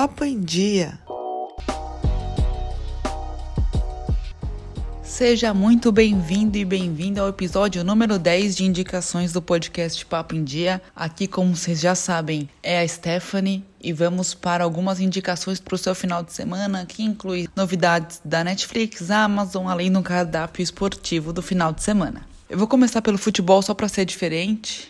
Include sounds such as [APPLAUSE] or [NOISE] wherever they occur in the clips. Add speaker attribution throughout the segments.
Speaker 1: Papo em Dia. Seja muito bem-vindo e bem-vinda ao episódio número 10 de indicações do podcast Papo em Dia. Aqui, como vocês já sabem, é a Stephanie e vamos para algumas indicações para o seu final de semana, que inclui novidades da Netflix, Amazon, além do cardápio esportivo do final de semana. Eu vou começar pelo futebol só para ser diferente,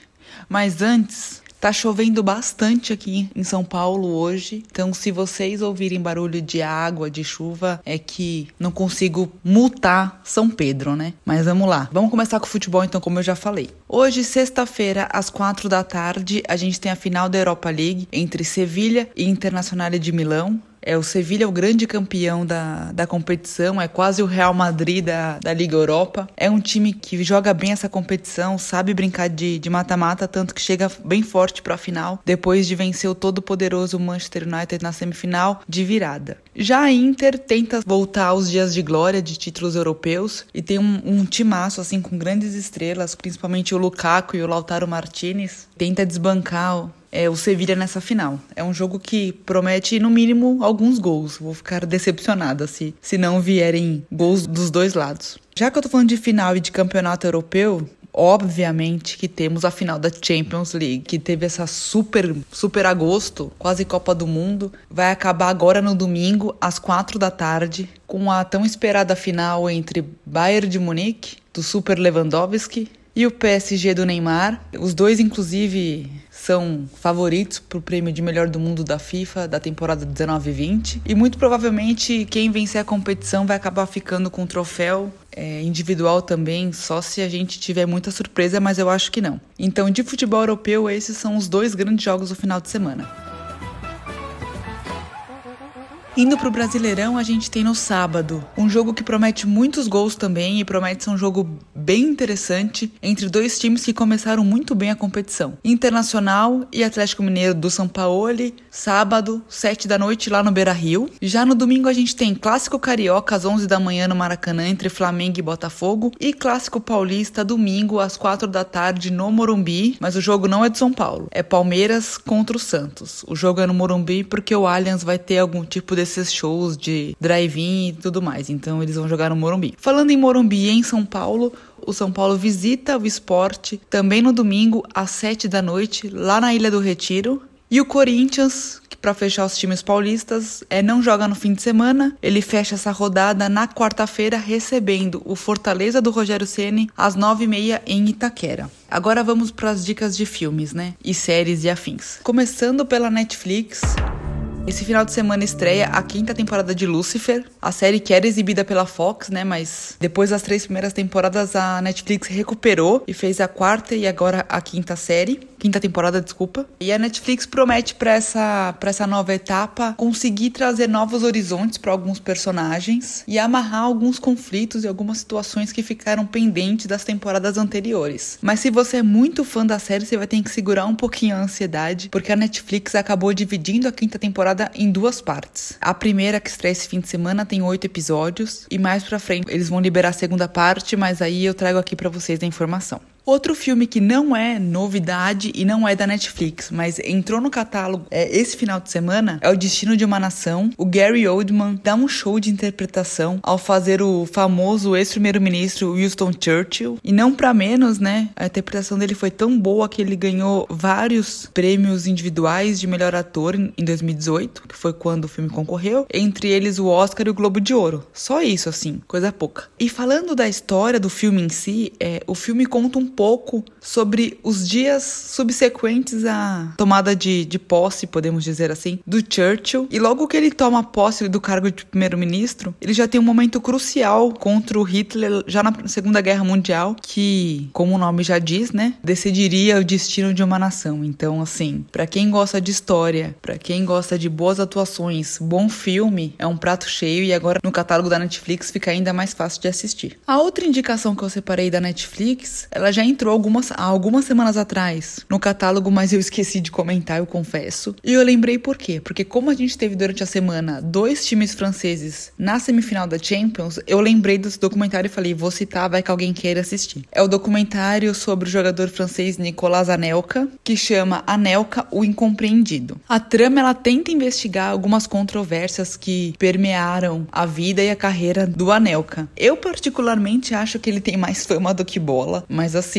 Speaker 1: mas antes Tá chovendo bastante aqui em São Paulo hoje, então se vocês ouvirem barulho de água, de chuva, é que não consigo multar São Pedro, né? Mas vamos lá. Vamos começar com o futebol então, como eu já falei. Hoje, sexta-feira, às quatro da tarde, a gente tem a final da Europa League entre Sevilha e Internacional de Milão. É, o Sevilha é o grande campeão da, da competição, é quase o Real Madrid da, da Liga Europa. É um time que joga bem essa competição, sabe brincar de mata-mata, tanto que chega bem forte para a final, depois de vencer o todo-poderoso Manchester United na semifinal de virada. Já a Inter tenta voltar aos dias de glória de títulos europeus e tem um, um timaço assim com grandes estrelas, principalmente o Lukaku e o Lautaro Martinez. Tenta desbancar é, o Sevilha nessa final. É um jogo que promete, no mínimo, alguns gols. Vou ficar decepcionada se, se não vierem gols dos dois lados. Já que eu tô falando de final e de campeonato europeu, obviamente que temos a final da Champions League, que teve essa super, super agosto, quase Copa do Mundo. Vai acabar agora no domingo, às quatro da tarde, com a tão esperada final entre Bayern de Munique, do Super Lewandowski, e o PSG do Neymar. Os dois, inclusive, são favoritos para o prêmio de melhor do mundo da FIFA da temporada 19-20. E muito provavelmente quem vencer a competição vai acabar ficando com o troféu é, individual também, só se a gente tiver muita surpresa, mas eu acho que não. Então, de futebol europeu, esses são os dois grandes jogos do final de semana. Indo pro Brasileirão, a gente tem no sábado um jogo que promete muitos gols também e promete ser um jogo bem interessante entre dois times que começaram muito bem a competição. Internacional e Atlético Mineiro do São Paulo, sábado, 7 da noite lá no Beira-Rio. Já no domingo a gente tem Clássico Carioca às 11 da manhã no Maracanã entre Flamengo e Botafogo e Clássico Paulista domingo às 4 da tarde no Morumbi, mas o jogo não é de São Paulo, é Palmeiras contra o Santos. O jogo é no Morumbi porque o Allianz vai ter algum tipo de desses shows de drive-in e tudo mais. Então eles vão jogar no Morumbi. Falando em Morumbi em São Paulo, o São Paulo visita o esporte também no domingo às 7 da noite, lá na Ilha do Retiro. E o Corinthians, que para fechar os times paulistas, é não joga no fim de semana. Ele fecha essa rodada na quarta-feira recebendo o Fortaleza do Rogério Ceni às 9h30 em Itaquera. Agora vamos para as dicas de filmes, né? E séries e afins. Começando pela Netflix, esse final de semana estreia a quinta temporada de Lucifer, a série que era exibida pela Fox, né? Mas depois das três primeiras temporadas a Netflix recuperou e fez a quarta e agora a quinta série quinta temporada, desculpa. E a Netflix promete para essa, pra essa nova etapa conseguir trazer novos horizontes para alguns personagens e amarrar alguns conflitos e algumas situações que ficaram pendentes das temporadas anteriores. Mas se você é muito fã da série, você vai ter que segurar um pouquinho a ansiedade, porque a Netflix acabou dividindo a quinta temporada em duas partes. A primeira, que estreia esse fim de semana, tem oito episódios, e mais pra frente eles vão liberar a segunda parte, mas aí eu trago aqui para vocês a informação. Outro filme que não é novidade e não é da Netflix, mas entrou no catálogo é, esse final de semana é O Destino de uma Nação. O Gary Oldman dá um show de interpretação ao fazer o famoso ex-primeiro-ministro Winston Churchill. E não para menos, né? A interpretação dele foi tão boa que ele ganhou vários prêmios individuais de melhor ator em 2018, que foi quando o filme concorreu, entre eles o Oscar e o Globo de Ouro. Só isso, assim, coisa pouca. E falando da história do filme em si, é, o filme conta um pouco sobre os dias subsequentes à tomada de, de posse, podemos dizer assim, do Churchill. E logo que ele toma posse do cargo de primeiro-ministro, ele já tem um momento crucial contra o Hitler já na Segunda Guerra Mundial, que, como o nome já diz, né, decidiria o destino de uma nação. Então, assim, para quem gosta de história, para quem gosta de boas atuações, bom filme, é um prato cheio e agora no catálogo da Netflix fica ainda mais fácil de assistir. A outra indicação que eu separei da Netflix, ela já já entrou algumas, algumas semanas atrás. no catálogo, mas eu esqueci de comentar, eu confesso. E eu lembrei por quê? Porque como a gente teve durante a semana dois times franceses na semifinal da Champions, eu lembrei desse documentário e falei, vou citar, vai que alguém queira assistir. É o documentário sobre o jogador francês Nicolas Anelka, que chama Anelka, o Incompreendido. A trama, ela tenta investigar algumas controvérsias que permearam a vida e a carreira do Anelka. Eu particularmente acho que ele tem mais fama do que bola, mas assim,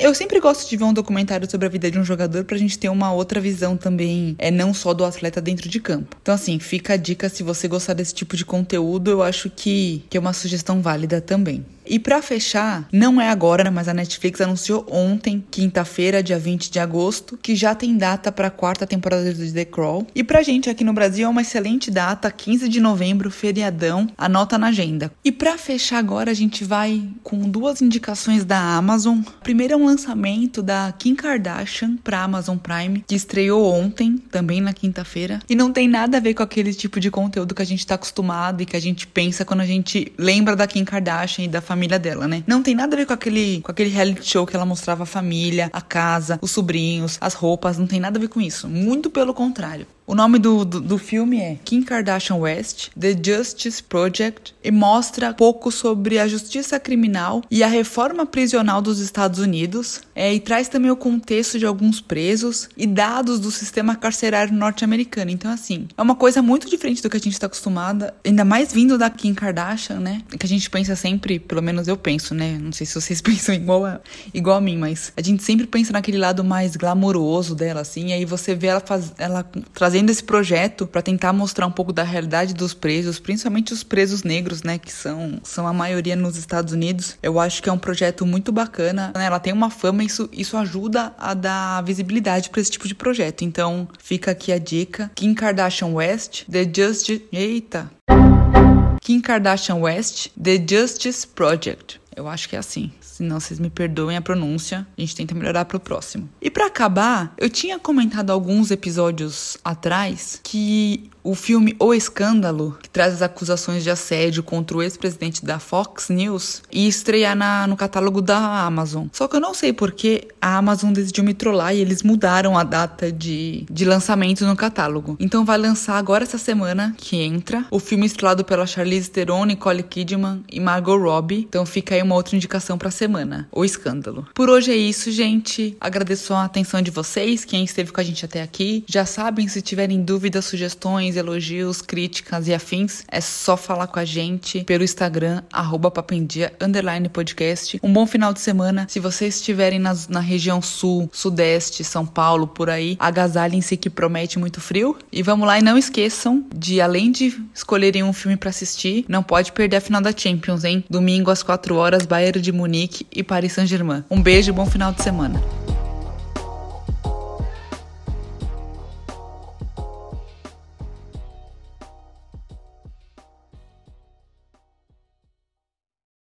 Speaker 1: eu sempre gosto de ver um documentário sobre a vida de um jogador pra gente ter uma outra visão também, é não só do atleta dentro de campo. Então assim, fica a dica se você gostar desse tipo de conteúdo, eu acho que, que é uma sugestão válida também. E para fechar, não é agora, mas a Netflix anunciou ontem, quinta-feira, dia 20 de agosto, que já tem data para a quarta temporada de The Crawl. E pra gente aqui no Brasil é uma excelente data, 15 de novembro, feriadão, anota na agenda. E para fechar agora, a gente vai com duas indicações da Amazon. Primeiro é um lançamento da Kim Kardashian para Amazon Prime, que estreou ontem, também na quinta-feira, e não tem nada a ver com aquele tipo de conteúdo que a gente tá acostumado e que a gente pensa quando a gente lembra da Kim Kardashian e da dela, né? Não tem nada a ver com aquele, com aquele reality show que ela mostrava a família, a casa, os sobrinhos, as roupas, não tem nada a ver com isso. Muito pelo contrário. O nome do, do, do, filme é Kim Kardashian West, The Justice Project, e mostra pouco sobre a justiça criminal e a reforma prisional dos Estados Unidos, é, e traz também o contexto de alguns presos e dados do sistema carcerário norte-americano. Então, assim, é uma coisa muito diferente do que a gente está acostumada, ainda mais vindo da Kim Kardashian, né? Que a gente pensa sempre, pelo menos eu penso, né? Não sei se vocês [LAUGHS] pensam igual a, igual a mim, mas a gente sempre pensa naquele lado mais glamouroso dela, assim, e aí você vê ela, faz, ela trazendo trazendo esse projeto para tentar mostrar um pouco da realidade dos presos, principalmente os presos negros, né, que são, são a maioria nos Estados Unidos. Eu acho que é um projeto muito bacana, né? Ela tem uma fama isso, isso ajuda a dar visibilidade para esse tipo de projeto. Então, fica aqui a dica. Kim Kardashian West, The Justice... Eita! Kim Kardashian West, The Justice Project. Eu acho que é assim. Se não, vocês me perdoem a pronúncia. A gente tenta melhorar pro próximo. E para acabar, eu tinha comentado alguns episódios atrás que o filme O Escândalo, que traz as acusações de assédio contra o ex-presidente da Fox News, ia estrear na, no catálogo da Amazon. Só que eu não sei porque a Amazon decidiu me trollar e eles mudaram a data de, de lançamento no catálogo. Então vai lançar agora essa semana, que entra, o filme estrelado pela Charlize Theron, Nicole Kidman e Margot Robbie. Então fica aí uma outra indicação pra semana, O Escândalo. Por hoje é isso, gente. Agradeço a atenção de vocês, quem esteve com a gente até aqui. Já sabem, se tiverem dúvidas, sugestões, elogios, críticas e afins, é só falar com a gente pelo Instagram, arroba papendia, underline podcast. Um bom final de semana. Se vocês estiverem na, na região sul, sudeste, São Paulo, por aí, agasalhem-se que promete muito frio. E vamos lá e não esqueçam de, além de escolherem um filme para assistir, não pode perder a final da Champions, hein? Domingo às 4 horas, Bayern de Munique e Paris Saint-Germain. Um beijo e bom final de semana.